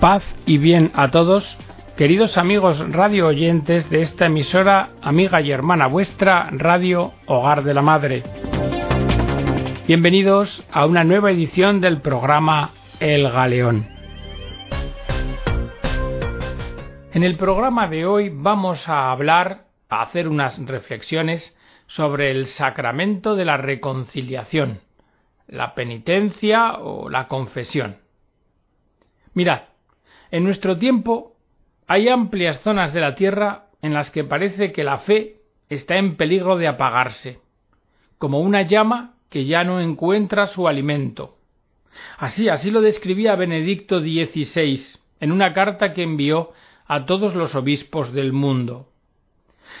Paz y bien a todos, queridos amigos radio oyentes de esta emisora, amiga y hermana vuestra, Radio Hogar de la Madre. Bienvenidos a una nueva edición del programa El Galeón. En el programa de hoy vamos a hablar, a hacer unas reflexiones sobre el sacramento de la reconciliación, la penitencia o la confesión. Mirad, en nuestro tiempo hay amplias zonas de la Tierra en las que parece que la fe está en peligro de apagarse, como una llama que ya no encuentra su alimento. Así, así lo describía Benedicto XVI en una carta que envió a todos los obispos del mundo.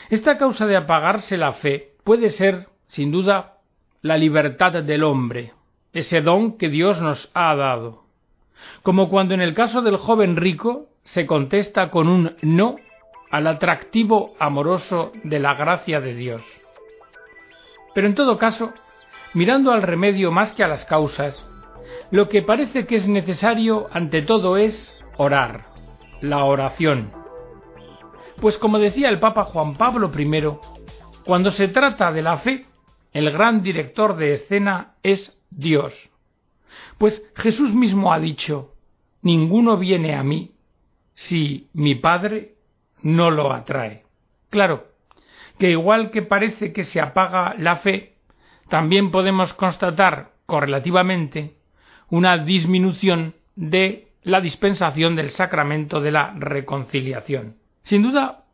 Esta causa de apagarse la fe puede ser, sin duda, la libertad del hombre, ese don que Dios nos ha dado como cuando en el caso del joven rico se contesta con un no al atractivo amoroso de la gracia de Dios. Pero en todo caso, mirando al remedio más que a las causas, lo que parece que es necesario ante todo es orar, la oración. Pues como decía el Papa Juan Pablo I, cuando se trata de la fe, el gran director de escena es Dios. Pues Jesús mismo ha dicho, ninguno viene a mí si mi Padre no lo atrae. Claro, que igual que parece que se apaga la fe, también podemos constatar correlativamente una disminución de la dispensación del sacramento de la reconciliación. Sin duda,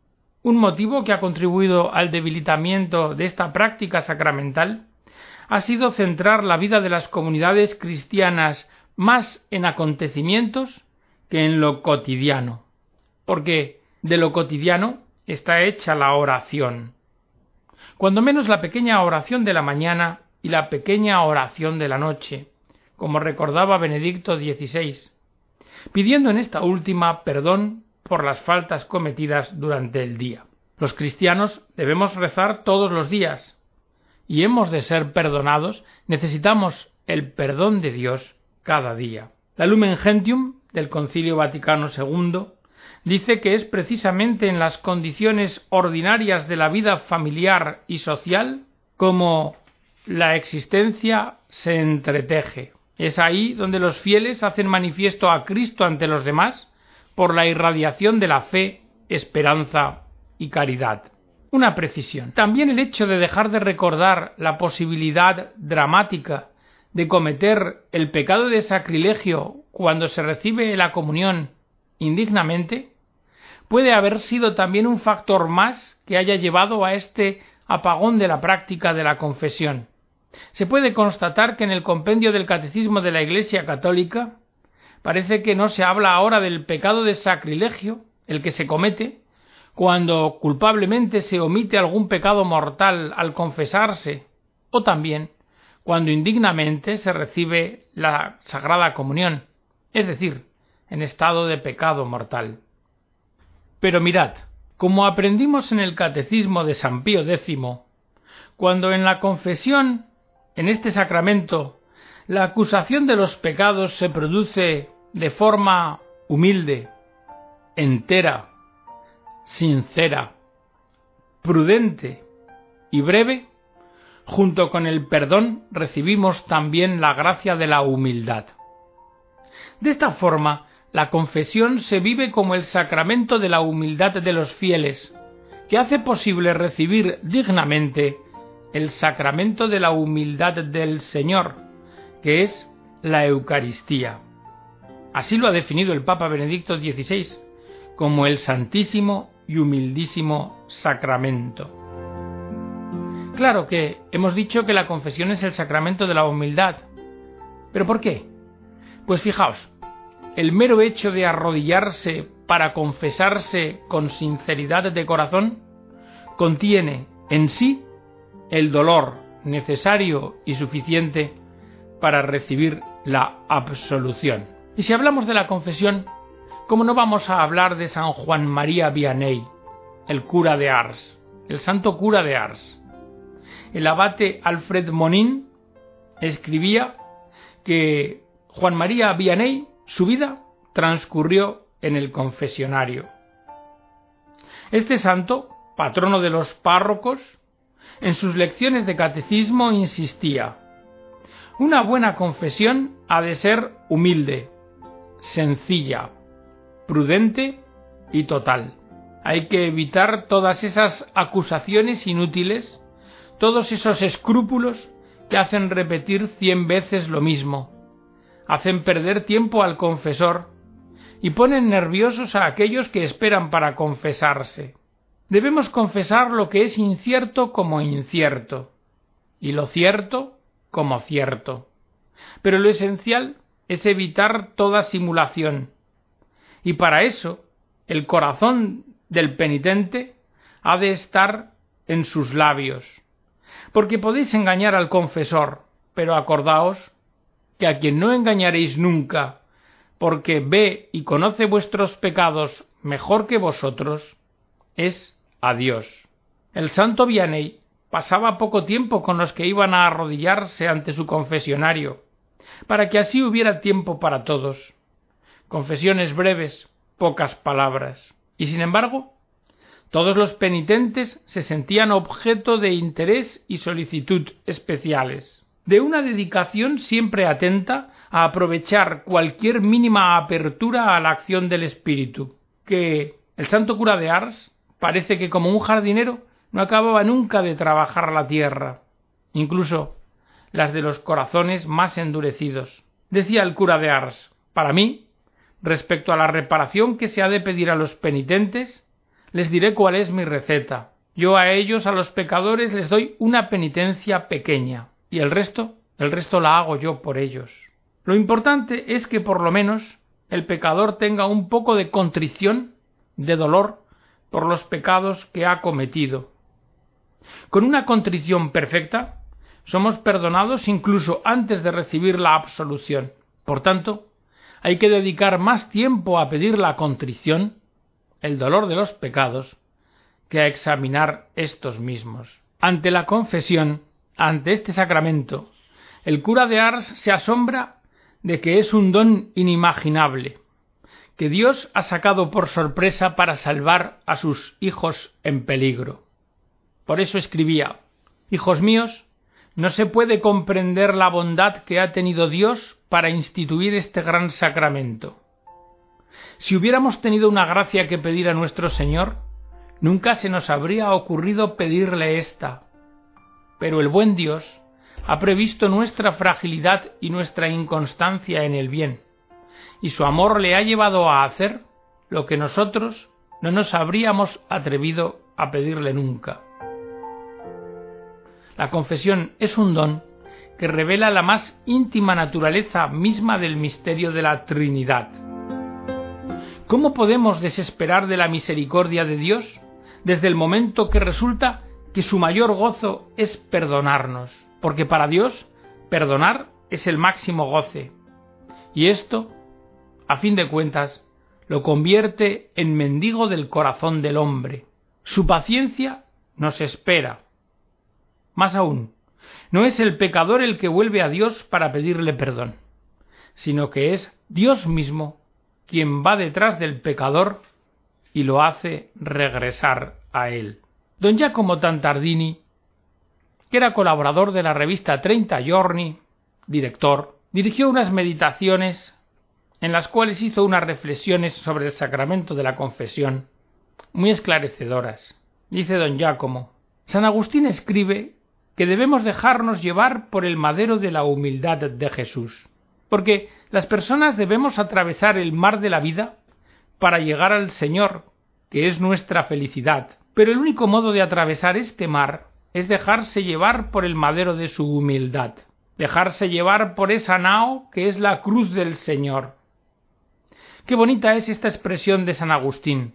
un motivo que ha contribuido al debilitamiento de esta práctica sacramental ha sido centrar la vida de las comunidades cristianas más en acontecimientos que en lo cotidiano, porque de lo cotidiano está hecha la oración. Cuando menos la pequeña oración de la mañana y la pequeña oración de la noche, como recordaba Benedicto XVI, pidiendo en esta última perdón por las faltas cometidas durante el día. Los cristianos debemos rezar todos los días, y hemos de ser perdonados, necesitamos el perdón de Dios cada día. La Lumen Gentium del Concilio Vaticano II dice que es precisamente en las condiciones ordinarias de la vida familiar y social como la existencia se entreteje. Es ahí donde los fieles hacen manifiesto a Cristo ante los demás por la irradiación de la fe, esperanza y caridad. Una precisión. También el hecho de dejar de recordar la posibilidad dramática de cometer el pecado de sacrilegio cuando se recibe la comunión indignamente, puede haber sido también un factor más que haya llevado a este apagón de la práctica de la confesión. Se puede constatar que en el compendio del Catecismo de la Iglesia Católica parece que no se habla ahora del pecado de sacrilegio, el que se comete, cuando culpablemente se omite algún pecado mortal al confesarse, o también cuando indignamente se recibe la Sagrada Comunión, es decir, en estado de pecado mortal. Pero mirad, como aprendimos en el Catecismo de San Pío X, cuando en la confesión, en este sacramento, la acusación de los pecados se produce de forma humilde, entera, sincera, prudente y breve, junto con el perdón recibimos también la gracia de la humildad. De esta forma, la confesión se vive como el sacramento de la humildad de los fieles, que hace posible recibir dignamente el sacramento de la humildad del Señor, que es la Eucaristía. Así lo ha definido el Papa Benedicto XVI, como el Santísimo y Humildísimo Sacramento. Claro que hemos dicho que la confesión es el sacramento de la humildad. ¿Pero por qué? Pues fijaos, el mero hecho de arrodillarse para confesarse con sinceridad de corazón contiene en sí el dolor necesario y suficiente para recibir la absolución. Y si hablamos de la confesión, ¿cómo no vamos a hablar de San Juan María Vianney, el cura de Ars, el santo cura de Ars? el abate Alfred Monin escribía que Juan María Vianney, su vida transcurrió en el confesionario. Este santo, patrono de los párrocos, en sus lecciones de catecismo insistía una buena confesión ha de ser humilde, sencilla, prudente y total. Hay que evitar todas esas acusaciones inútiles, todos esos escrúpulos que hacen repetir cien veces lo mismo, hacen perder tiempo al confesor y ponen nerviosos a aquellos que esperan para confesarse. Debemos confesar lo que es incierto como incierto, y lo cierto como cierto. Pero lo esencial es evitar toda simulación. Y para eso, el corazón del penitente ha de estar en sus labios. Porque podéis engañar al confesor, pero acordaos que a quien no engañaréis nunca, porque ve y conoce vuestros pecados mejor que vosotros, es a Dios. El santo Vianney pasaba poco tiempo con los que iban a arrodillarse ante su confesionario, para que así hubiera tiempo para todos. Confesiones breves, pocas palabras. Y sin embargo, todos los penitentes se sentían objeto de interés y solicitud especiales, de una dedicación siempre atenta a aprovechar cualquier mínima apertura a la acción del espíritu, que el santo cura de Ars parece que como un jardinero no acababa nunca de trabajar la tierra, incluso las de los corazones más endurecidos. Decía el cura de Ars, para mí, respecto a la reparación que se ha de pedir a los penitentes, les diré cuál es mi receta. Yo a ellos, a los pecadores, les doy una penitencia pequeña, y el resto, el resto la hago yo por ellos. Lo importante es que por lo menos el pecador tenga un poco de contrición, de dolor, por los pecados que ha cometido, con una contrición perfecta, somos perdonados incluso antes de recibir la absolución. Por tanto, hay que dedicar más tiempo a pedir la contrición, el dolor de los pecados, que a examinar estos mismos. Ante la confesión, ante este sacramento, el cura de Ars se asombra de que es un don inimaginable, que Dios ha sacado por sorpresa para salvar a sus hijos en peligro. Por eso escribía Hijos míos, no se puede comprender la bondad que ha tenido Dios para instituir este gran sacramento. Si hubiéramos tenido una gracia que pedir a nuestro Señor, nunca se nos habría ocurrido pedirle esta. Pero el buen Dios ha previsto nuestra fragilidad y nuestra inconstancia en el bien, y su amor le ha llevado a hacer lo que nosotros no nos habríamos atrevido a pedirle nunca. La confesión es un don que revela la más íntima naturaleza misma del misterio de la Trinidad. ¿Cómo podemos desesperar de la misericordia de Dios desde el momento que resulta que su mayor gozo es perdonarnos? Porque para Dios perdonar es el máximo goce. Y esto, a fin de cuentas, lo convierte en mendigo del corazón del hombre. Su paciencia nos espera, más aún, no es el pecador el que vuelve a Dios para pedirle perdón, sino que es Dios mismo quien va detrás del pecador y lo hace regresar a él. Don Giacomo Tantardini, que era colaborador de la revista Treinta Giorni, director, dirigió unas meditaciones en las cuales hizo unas reflexiones sobre el sacramento de la confesión muy esclarecedoras. Dice don Giacomo, San Agustín escribe que debemos dejarnos llevar por el madero de la humildad de Jesús, porque las personas debemos atravesar el mar de la vida para llegar al Señor, que es nuestra felicidad. Pero el único modo de atravesar este mar es dejarse llevar por el madero de su humildad, dejarse llevar por esa nao que es la cruz del Señor. Qué bonita es esta expresión de San Agustín.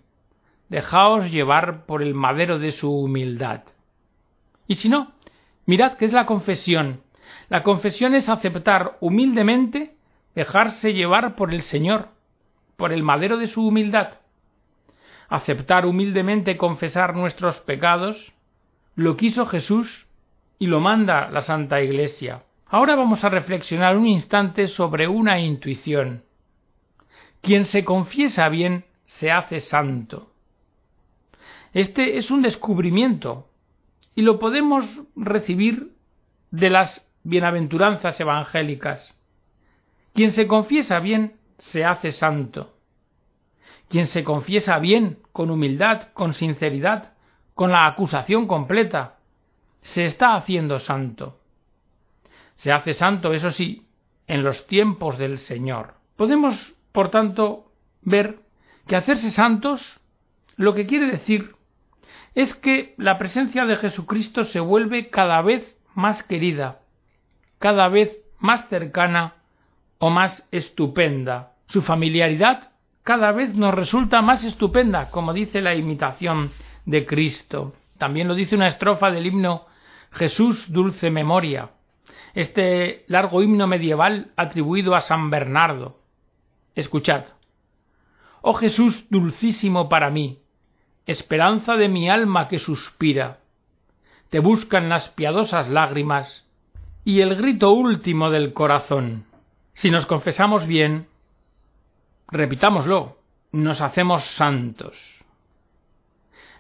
Dejaos llevar por el madero de su humildad. Y si no, Mirad qué es la confesión. La confesión es aceptar humildemente, dejarse llevar por el Señor, por el madero de su humildad. Aceptar humildemente confesar nuestros pecados, lo quiso Jesús y lo manda la Santa Iglesia. Ahora vamos a reflexionar un instante sobre una intuición. Quien se confiesa bien se hace santo. Este es un descubrimiento y lo podemos recibir de las bienaventuranzas evangélicas. Quien se confiesa bien se hace santo. Quien se confiesa bien, con humildad, con sinceridad, con la acusación completa, se está haciendo santo. Se hace santo, eso sí, en los tiempos del Señor. Podemos, por tanto, ver que hacerse santos lo que quiere decir es que la presencia de Jesucristo se vuelve cada vez más querida, cada vez más cercana o más estupenda. Su familiaridad cada vez nos resulta más estupenda, como dice la imitación de Cristo. También lo dice una estrofa del himno Jesús dulce memoria, este largo himno medieval atribuido a San Bernardo. Escuchad. Oh Jesús dulcísimo para mí, esperanza de mi alma que suspira, te buscan las piadosas lágrimas y el grito último del corazón. Si nos confesamos bien, repitámoslo, nos hacemos santos.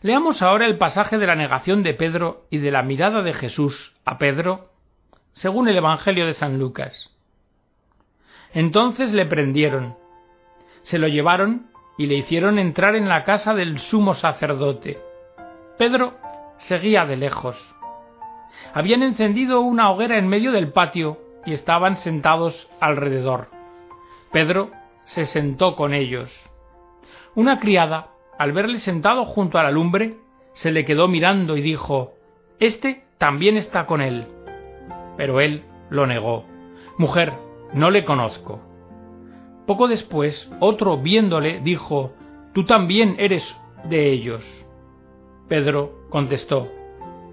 Leamos ahora el pasaje de la negación de Pedro y de la mirada de Jesús a Pedro, según el Evangelio de San Lucas. Entonces le prendieron, se lo llevaron y le hicieron entrar en la casa del sumo sacerdote. Pedro seguía de lejos. Habían encendido una hoguera en medio del patio y estaban sentados alrededor. Pedro se sentó con ellos. Una criada al verle sentado junto a la lumbre, se le quedó mirando y dijo Este también está con él. Pero él lo negó. Mujer, no le conozco. Poco después, otro viéndole dijo Tú también eres de ellos. Pedro contestó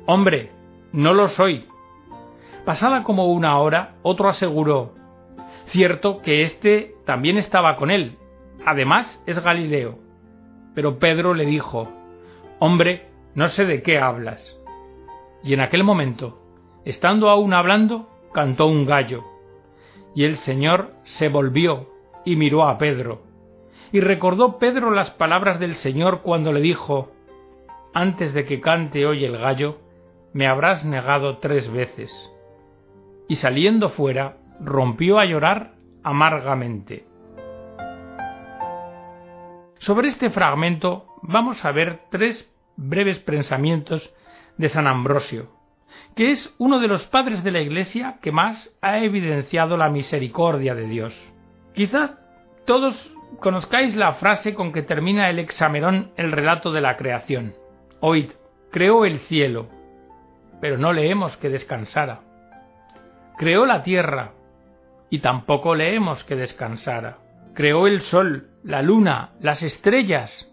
Hombre, no lo soy. Pasada como una hora, otro aseguró Cierto que éste también estaba con él. Además es Galileo. Pero Pedro le dijo, Hombre, no sé de qué hablas. Y en aquel momento, estando aún hablando, cantó un gallo. Y el Señor se volvió y miró a Pedro. Y recordó Pedro las palabras del Señor cuando le dijo, Antes de que cante hoy el gallo, me habrás negado tres veces. Y saliendo fuera, rompió a llorar amargamente. Sobre este fragmento vamos a ver tres breves pensamientos de San Ambrosio, que es uno de los padres de la Iglesia que más ha evidenciado la misericordia de Dios. Quizá todos conozcáis la frase con que termina el examerón el relato de la creación. Oíd, creó el cielo, pero no leemos que descansara. Creó la tierra, y tampoco leemos que descansara creó el sol, la luna, las estrellas,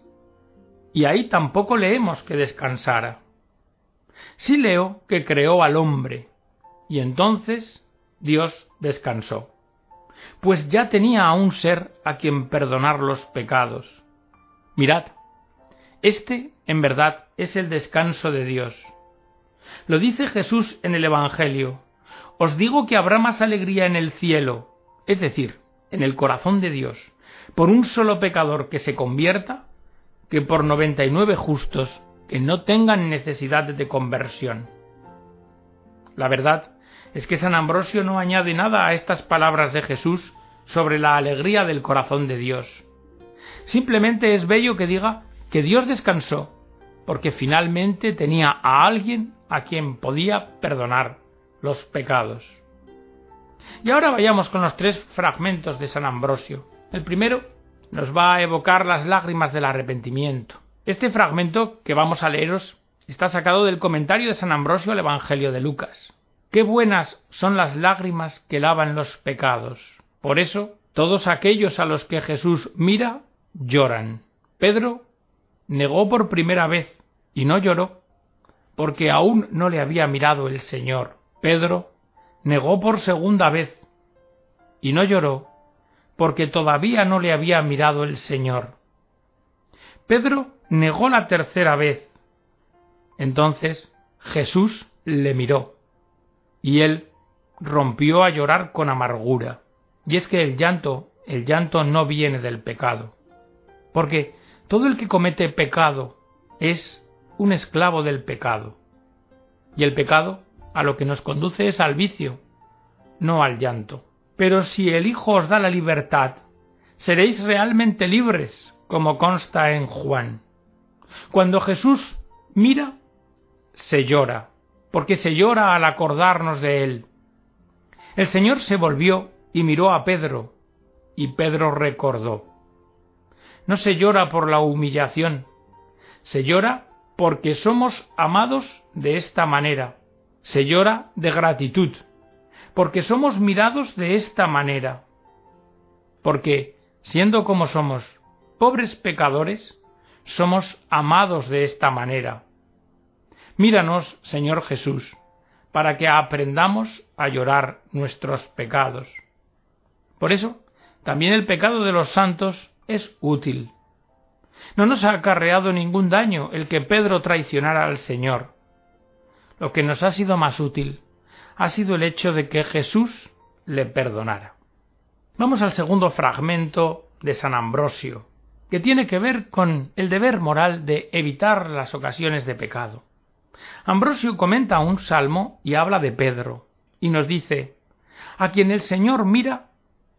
y ahí tampoco leemos que descansara. Sí leo que creó al hombre, y entonces Dios descansó, pues ya tenía a un ser a quien perdonar los pecados. Mirad, este en verdad es el descanso de Dios. Lo dice Jesús en el Evangelio. Os digo que habrá más alegría en el cielo, es decir, en el corazón de Dios por un solo pecador que se convierta que por noventa y nueve justos que no tengan necesidad de conversión. La verdad es que San Ambrosio no añade nada a estas palabras de Jesús sobre la alegría del corazón de Dios. Simplemente es bello que diga que Dios descansó porque finalmente tenía a alguien a quien podía perdonar los pecados. Y ahora vayamos con los tres fragmentos de San Ambrosio. El primero nos va a evocar las lágrimas del arrepentimiento. Este fragmento que vamos a leeros está sacado del comentario de San Ambrosio al Evangelio de Lucas. Qué buenas son las lágrimas que lavan los pecados. Por eso, todos aquellos a los que Jesús mira lloran. Pedro negó por primera vez y no lloró, porque aún no le había mirado el Señor. Pedro negó por segunda vez y no lloró porque todavía no le había mirado el Señor. Pedro negó la tercera vez. Entonces Jesús le miró y él rompió a llorar con amargura. Y es que el llanto el llanto no viene del pecado, porque todo el que comete pecado es un esclavo del pecado, y el pecado a lo que nos conduce es al vicio, no al llanto. Pero si el Hijo os da la libertad, seréis realmente libres, como consta en Juan. Cuando Jesús mira, se llora, porque se llora al acordarnos de él. El Señor se volvió y miró a Pedro, y Pedro recordó. No se llora por la humillación, se llora porque somos amados de esta manera, se llora de gratitud, porque somos mirados de esta manera, porque, siendo como somos pobres pecadores, somos amados de esta manera. Míranos, Señor Jesús, para que aprendamos a llorar nuestros pecados. Por eso, también el pecado de los santos es útil. No nos ha acarreado ningún daño el que Pedro traicionara al Señor. Lo que nos ha sido más útil ha sido el hecho de que Jesús le perdonara. Vamos al segundo fragmento de San Ambrosio, que tiene que ver con el deber moral de evitar las ocasiones de pecado. Ambrosio comenta un salmo y habla de Pedro, y nos dice A quien el Señor mira,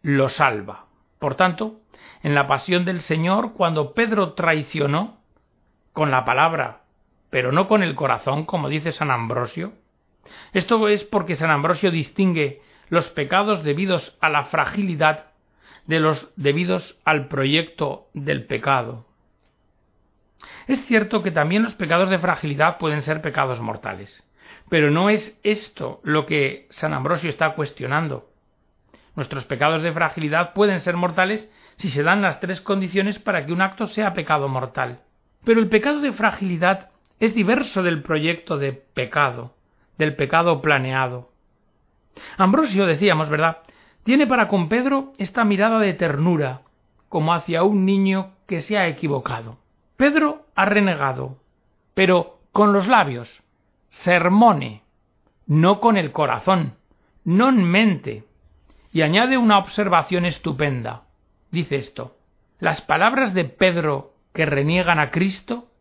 lo salva. Por tanto, en la pasión del Señor, cuando Pedro traicionó con la palabra, pero no con el corazón, como dice San Ambrosio, esto es porque San Ambrosio distingue los pecados debidos a la fragilidad de los debidos al proyecto del pecado. Es cierto que también los pecados de fragilidad pueden ser pecados mortales, pero no es esto lo que San Ambrosio está cuestionando. Nuestros pecados de fragilidad pueden ser mortales si se dan las tres condiciones para que un acto sea pecado mortal. Pero el pecado de fragilidad es diverso del proyecto de pecado, del pecado planeado. Ambrosio, decíamos, ¿verdad?, tiene para con Pedro esta mirada de ternura, como hacia un niño que se ha equivocado. Pedro ha renegado, pero con los labios, sermone, no con el corazón, non mente. Y añade una observación estupenda dice esto. Las palabras de Pedro que reniegan a Cristo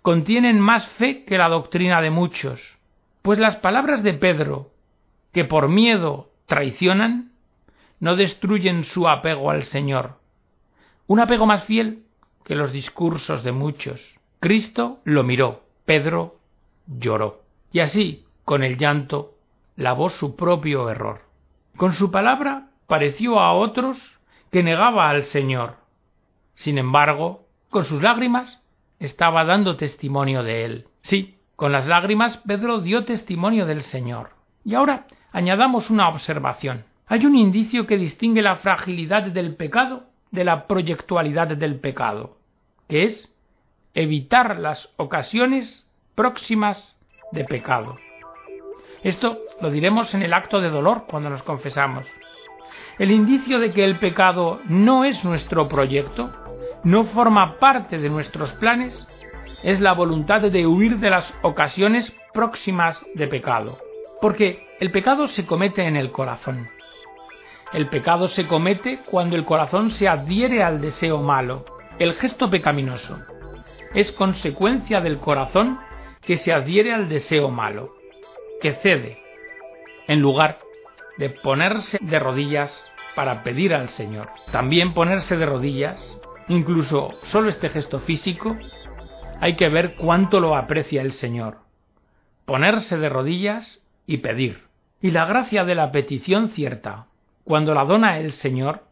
contienen más fe que la doctrina de muchos, pues las palabras de Pedro, que por miedo traicionan, no destruyen su apego al Señor. Un apego más fiel que los discursos de muchos. Cristo lo miró, Pedro lloró. Y así, con el llanto, lavó su propio error. Con su palabra pareció a otros que negaba al Señor. Sin embargo, con sus lágrimas estaba dando testimonio de él. Sí, con las lágrimas Pedro dio testimonio del Señor. Y ahora añadamos una observación. Hay un indicio que distingue la fragilidad del pecado de la proyectualidad del pecado, que es evitar las ocasiones próximas de pecado. Esto lo diremos en el acto de dolor cuando nos confesamos. El indicio de que el pecado no es nuestro proyecto, no forma parte de nuestros planes, es la voluntad de huir de las ocasiones próximas de pecado. Porque el pecado se comete en el corazón. El pecado se comete cuando el corazón se adhiere al deseo malo. El gesto pecaminoso es consecuencia del corazón que se adhiere al deseo malo, que cede, en lugar de ponerse de rodillas para pedir al Señor. También ponerse de rodillas, incluso solo este gesto físico, hay que ver cuánto lo aprecia el Señor. Ponerse de rodillas y pedir. Y la gracia de la petición cierta, cuando la dona el Señor,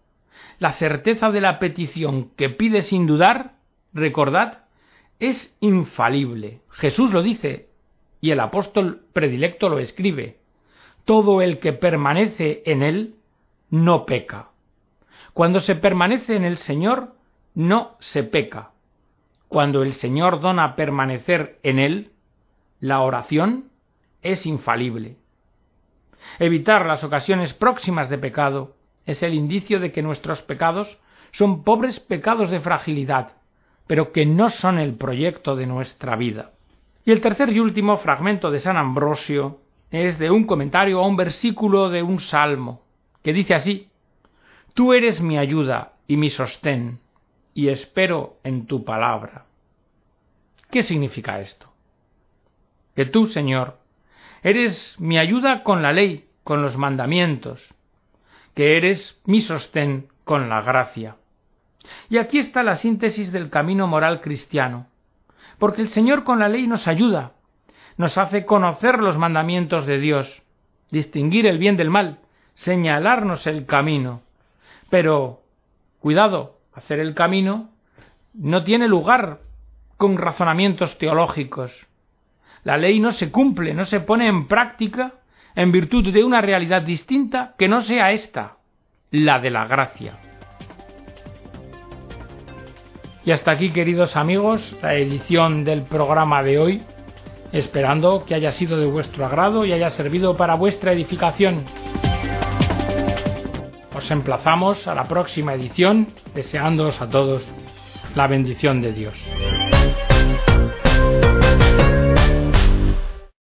la certeza de la petición que pide sin dudar, recordad, es infalible. Jesús lo dice, y el apóstol predilecto lo escribe todo el que permanece en él no peca. Cuando se permanece en el Señor, no se peca. Cuando el Señor dona permanecer en él, la oración es infalible. Evitar las ocasiones próximas de pecado es el indicio de que nuestros pecados son pobres pecados de fragilidad, pero que no son el proyecto de nuestra vida. Y el tercer y último fragmento de San Ambrosio es de un comentario a un versículo de un salmo, que dice así Tú eres mi ayuda y mi sostén, y espero en tu palabra. ¿Qué significa esto? Que tú, Señor, eres mi ayuda con la ley, con los mandamientos, que eres mi sostén con la gracia. Y aquí está la síntesis del camino moral cristiano, porque el Señor con la ley nos ayuda, nos hace conocer los mandamientos de Dios, distinguir el bien del mal, señalarnos el camino. Pero, cuidado, hacer el camino no tiene lugar con razonamientos teológicos. La ley no se cumple, no se pone en práctica en virtud de una realidad distinta que no sea esta, la de la gracia. Y hasta aquí, queridos amigos, la edición del programa de hoy, esperando que haya sido de vuestro agrado y haya servido para vuestra edificación. Os emplazamos a la próxima edición, deseándoos a todos la bendición de Dios.